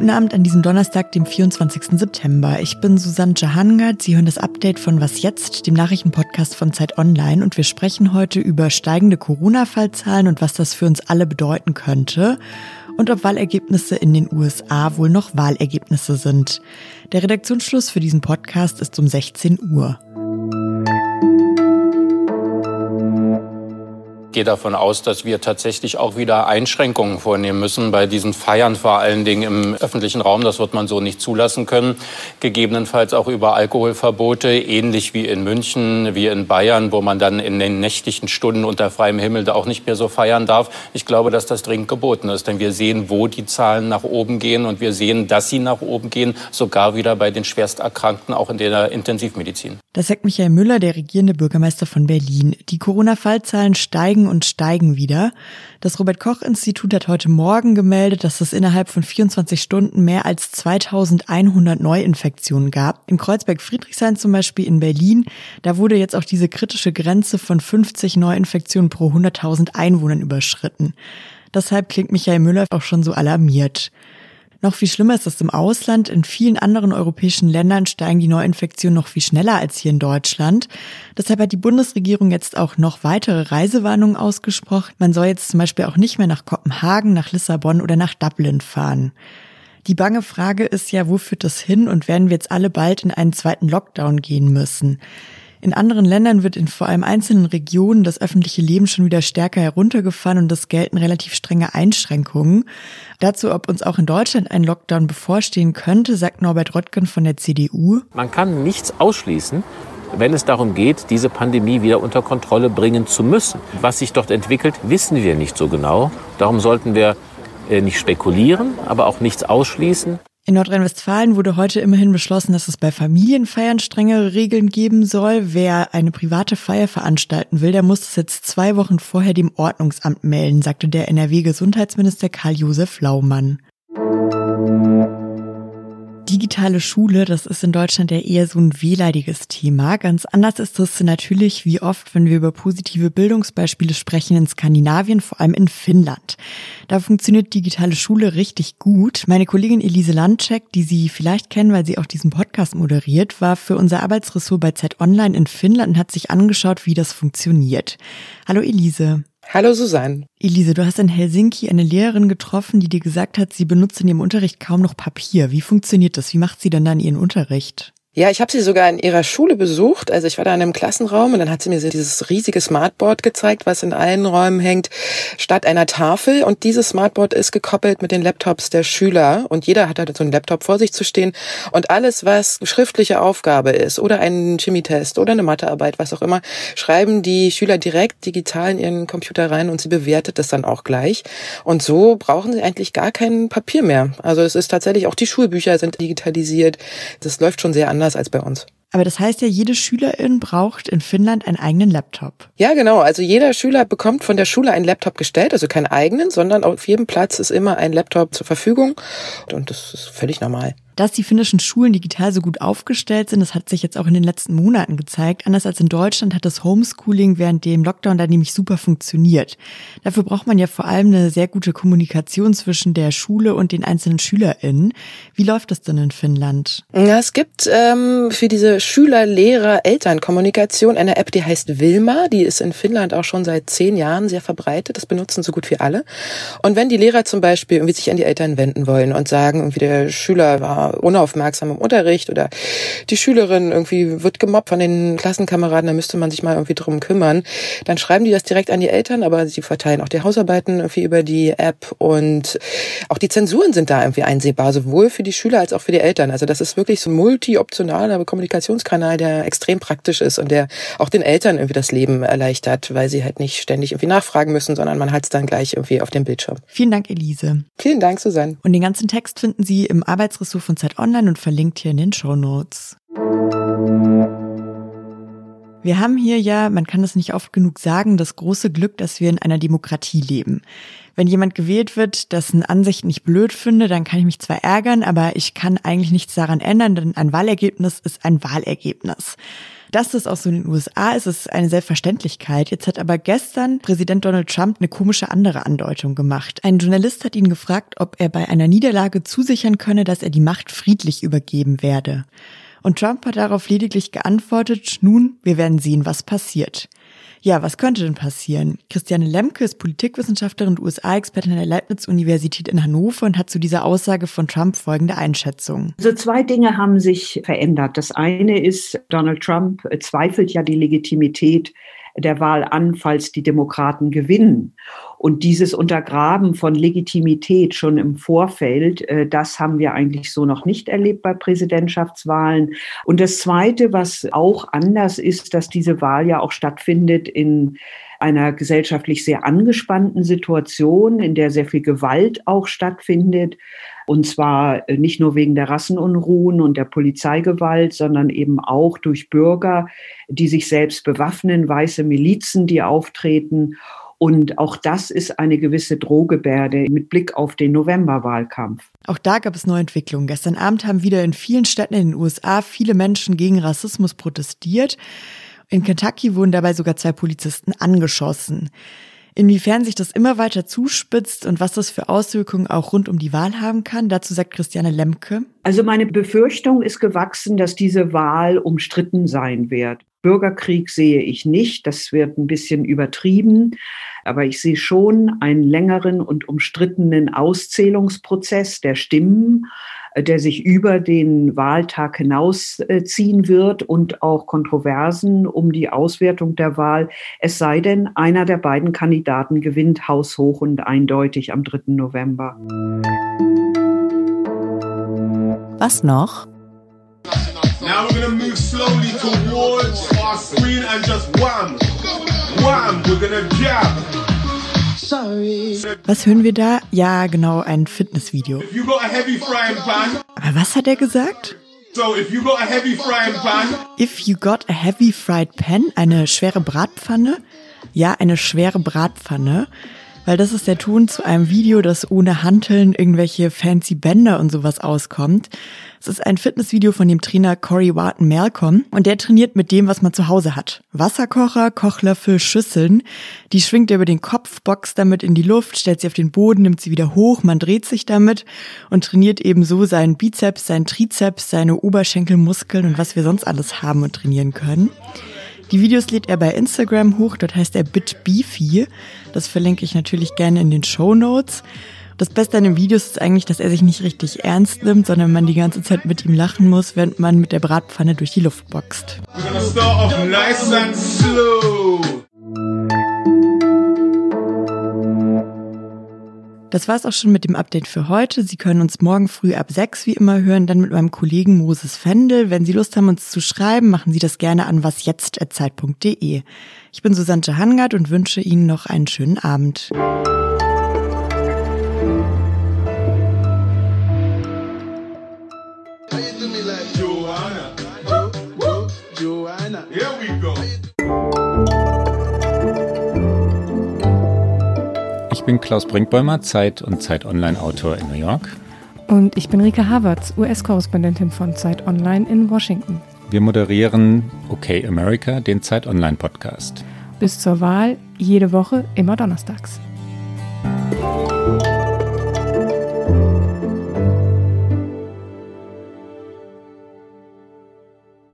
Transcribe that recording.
Guten Abend an diesem Donnerstag, dem 24. September. Ich bin Susanne Jahangard. Sie hören das Update von Was Jetzt, dem Nachrichtenpodcast von Zeit Online. Und wir sprechen heute über steigende Corona-Fallzahlen und was das für uns alle bedeuten könnte. Und ob Wahlergebnisse in den USA wohl noch Wahlergebnisse sind. Der Redaktionsschluss für diesen Podcast ist um 16 Uhr. Gehe davon aus, dass wir tatsächlich auch wieder Einschränkungen vornehmen müssen bei diesen Feiern, vor allen Dingen im öffentlichen Raum. Das wird man so nicht zulassen können. Gegebenenfalls auch über Alkoholverbote, ähnlich wie in München, wie in Bayern, wo man dann in den nächtlichen Stunden unter freiem Himmel da auch nicht mehr so feiern darf. Ich glaube, dass das dringend geboten ist, denn wir sehen, wo die Zahlen nach oben gehen und wir sehen, dass sie nach oben gehen, sogar wieder bei den Schwersterkrankten, auch in der Intensivmedizin. Das sagt Michael Müller, der regierende Bürgermeister von Berlin. Die Corona-Fallzahlen steigen und steigen wieder. Das Robert Koch Institut hat heute Morgen gemeldet, dass es innerhalb von 24 Stunden mehr als 2100 Neuinfektionen gab. Im Kreuzberg Friedrichshain zum Beispiel in Berlin, da wurde jetzt auch diese kritische Grenze von 50 Neuinfektionen pro 100.000 Einwohnern überschritten. Deshalb klingt Michael Müller auch schon so alarmiert. Noch viel schlimmer ist das im Ausland. In vielen anderen europäischen Ländern steigen die Neuinfektionen noch viel schneller als hier in Deutschland. Deshalb hat die Bundesregierung jetzt auch noch weitere Reisewarnungen ausgesprochen. Man soll jetzt zum Beispiel auch nicht mehr nach Kopenhagen, nach Lissabon oder nach Dublin fahren. Die bange Frage ist ja, wo führt das hin und werden wir jetzt alle bald in einen zweiten Lockdown gehen müssen? In anderen Ländern wird in vor allem einzelnen Regionen das öffentliche Leben schon wieder stärker heruntergefahren und es gelten relativ strenge Einschränkungen. Dazu, ob uns auch in Deutschland ein Lockdown bevorstehen könnte, sagt Norbert Röttgen von der CDU. Man kann nichts ausschließen, wenn es darum geht, diese Pandemie wieder unter Kontrolle bringen zu müssen. Was sich dort entwickelt, wissen wir nicht so genau. Darum sollten wir äh, nicht spekulieren, aber auch nichts ausschließen. In Nordrhein-Westfalen wurde heute immerhin beschlossen, dass es bei Familienfeiern strengere Regeln geben soll. Wer eine private Feier veranstalten will, der muss es jetzt zwei Wochen vorher dem Ordnungsamt melden, sagte der NRW-Gesundheitsminister Karl-Josef Laumann digitale Schule, das ist in Deutschland ja eher so ein wehleidiges Thema. Ganz anders ist es natürlich wie oft, wenn wir über positive Bildungsbeispiele sprechen in Skandinavien, vor allem in Finnland. Da funktioniert digitale Schule richtig gut. Meine Kollegin Elise Landcheck, die Sie vielleicht kennen, weil sie auch diesen Podcast moderiert, war für unser Arbeitsressort bei Z Online in Finnland und hat sich angeschaut, wie das funktioniert. Hallo Elise. Hallo Susanne. Elise, du hast in Helsinki eine Lehrerin getroffen, die dir gesagt hat, sie benutzt in ihrem Unterricht kaum noch Papier. Wie funktioniert das? Wie macht sie denn dann ihren Unterricht? Ja, ich habe sie sogar in ihrer Schule besucht. Also ich war da in einem Klassenraum und dann hat sie mir dieses riesige Smartboard gezeigt, was in allen Räumen hängt, statt einer Tafel. Und dieses Smartboard ist gekoppelt mit den Laptops der Schüler. Und jeder hat halt so einen Laptop vor sich zu stehen. Und alles, was schriftliche Aufgabe ist oder ein Chemietest oder eine Mathearbeit, was auch immer, schreiben die Schüler direkt digital in ihren Computer rein und sie bewertet das dann auch gleich. Und so brauchen sie eigentlich gar kein Papier mehr. Also es ist tatsächlich, auch die Schulbücher sind digitalisiert. Das läuft schon sehr an anders als bei uns. Aber das heißt ja, jede Schülerin braucht in Finnland einen eigenen Laptop. Ja, genau. Also jeder Schüler bekommt von der Schule einen Laptop gestellt, also keinen eigenen, sondern auf jedem Platz ist immer ein Laptop zur Verfügung. Und das ist völlig normal. Dass die finnischen Schulen digital so gut aufgestellt sind, das hat sich jetzt auch in den letzten Monaten gezeigt. Anders als in Deutschland hat das Homeschooling während dem Lockdown da nämlich super funktioniert. Dafür braucht man ja vor allem eine sehr gute Kommunikation zwischen der Schule und den einzelnen SchülerInnen. Wie läuft das denn in Finnland? Ja, es gibt ähm, für diese Schüler, Lehrer, Eltern-Kommunikation eine App, die heißt Wilma. Die ist in Finnland auch schon seit zehn Jahren sehr verbreitet. Das benutzen so gut wie alle. Und wenn die Lehrer zum Beispiel irgendwie sich an die Eltern wenden wollen und sagen, irgendwie der Schüler war unaufmerksam im Unterricht oder die Schülerin irgendwie wird gemobbt von den Klassenkameraden, da müsste man sich mal irgendwie drum kümmern. Dann schreiben die das direkt an die Eltern, aber sie verteilen auch die Hausarbeiten irgendwie über die App und auch die Zensuren sind da irgendwie einsehbar, sowohl für die Schüler als auch für die Eltern. Also das ist wirklich so ein multi-optionaler Kommunikationskanal, der extrem praktisch ist und der auch den Eltern irgendwie das Leben erleichtert, weil sie halt nicht ständig irgendwie nachfragen müssen, sondern man hat es dann gleich irgendwie auf dem Bildschirm. Vielen Dank, Elise. Vielen Dank, Susanne. Und den ganzen Text finden Sie im Arbeitsressort von Zeit Online und verlinkt hier in den Show Notes. Wir haben hier ja, man kann das nicht oft genug sagen, das große Glück, dass wir in einer Demokratie leben. Wenn jemand gewählt wird, dessen Ansicht nicht blöd finde, dann kann ich mich zwar ärgern, aber ich kann eigentlich nichts daran ändern, denn ein Wahlergebnis ist ein Wahlergebnis. Dass das auch so in den USA ist, ist eine Selbstverständlichkeit. Jetzt hat aber gestern Präsident Donald Trump eine komische andere Andeutung gemacht. Ein Journalist hat ihn gefragt, ob er bei einer Niederlage zusichern könne, dass er die Macht friedlich übergeben werde. Und Trump hat darauf lediglich geantwortet, nun, wir werden sehen, was passiert. Ja, was könnte denn passieren? Christiane Lemke ist Politikwissenschaftlerin und USA-Expertin an der Leibniz-Universität in Hannover und hat zu dieser Aussage von Trump folgende Einschätzung. Also zwei Dinge haben sich verändert. Das eine ist, Donald Trump zweifelt ja die Legitimität der Wahl an, falls die Demokraten gewinnen. Und dieses Untergraben von Legitimität schon im Vorfeld, äh, das haben wir eigentlich so noch nicht erlebt bei Präsidentschaftswahlen. Und das Zweite, was auch anders ist, dass diese Wahl ja auch stattfindet in einer gesellschaftlich sehr angespannten Situation, in der sehr viel Gewalt auch stattfindet. Und zwar äh, nicht nur wegen der Rassenunruhen und der Polizeigewalt, sondern eben auch durch Bürger, die sich selbst bewaffnen, weiße Milizen, die auftreten. Und auch das ist eine gewisse Drohgebärde mit Blick auf den Novemberwahlkampf. Auch da gab es neue Entwicklungen. Gestern Abend haben wieder in vielen Städten in den USA viele Menschen gegen Rassismus protestiert. In Kentucky wurden dabei sogar zwei Polizisten angeschossen. Inwiefern sich das immer weiter zuspitzt und was das für Auswirkungen auch rund um die Wahl haben kann, dazu sagt Christiane Lemke. Also meine Befürchtung ist gewachsen, dass diese Wahl umstritten sein wird. Bürgerkrieg sehe ich nicht, das wird ein bisschen übertrieben, aber ich sehe schon einen längeren und umstrittenen Auszählungsprozess der Stimmen äh, der sich über den Wahltag hinausziehen wird und auch Kontroversen um die Auswertung der Wahl. Es sei denn, einer der beiden Kandidaten gewinnt haushoch und eindeutig am 3. November. Was noch? Now we're gonna move slowly towards our screen and just wham, wham, we're gonna jab. Was hören wir da? Ja, genau, ein Fitnessvideo. Aber was hat er gesagt? So, if you got a heavy frying pan. If you got a heavy fried pan, eine schwere Bratpfanne? Ja, eine schwere Bratpfanne. Weil das ist der Ton zu einem Video, das ohne Hanteln irgendwelche fancy Bänder und sowas auskommt. Es ist ein Fitnessvideo von dem Trainer Corey Wharton Malcolm und der trainiert mit dem, was man zu Hause hat. Wasserkocher, Kochlöffel, Schüsseln. Die schwingt er über den Kopf, boxt damit in die Luft, stellt sie auf den Boden, nimmt sie wieder hoch, man dreht sich damit und trainiert eben so seinen Bizeps, seinen Trizeps, seine Oberschenkelmuskeln und was wir sonst alles haben und trainieren können. Die Videos lädt er bei Instagram hoch, dort heißt er BitBeefy. Das verlinke ich natürlich gerne in den Show Notes. Das Beste an den Videos ist eigentlich, dass er sich nicht richtig ernst nimmt, sondern man die ganze Zeit mit ihm lachen muss, während man mit der Bratpfanne durch die Luft boxt. Das war's auch schon mit dem Update für heute. Sie können uns morgen früh ab sechs wie immer hören, dann mit meinem Kollegen Moses Fendel. Wenn Sie Lust haben, uns zu schreiben, machen Sie das gerne an wasjetzt.zeit.de. Ich bin Susanne Hangard und wünsche Ihnen noch einen schönen Abend. Ich bin Klaus Brinkbäumer, Zeit und Zeit Online-Autor in New York. Und ich bin Rika Havertz, US-Korrespondentin von Zeit Online in Washington. Wir moderieren OK America, den Zeit Online Podcast. Bis zur Wahl, jede Woche, immer donnerstags.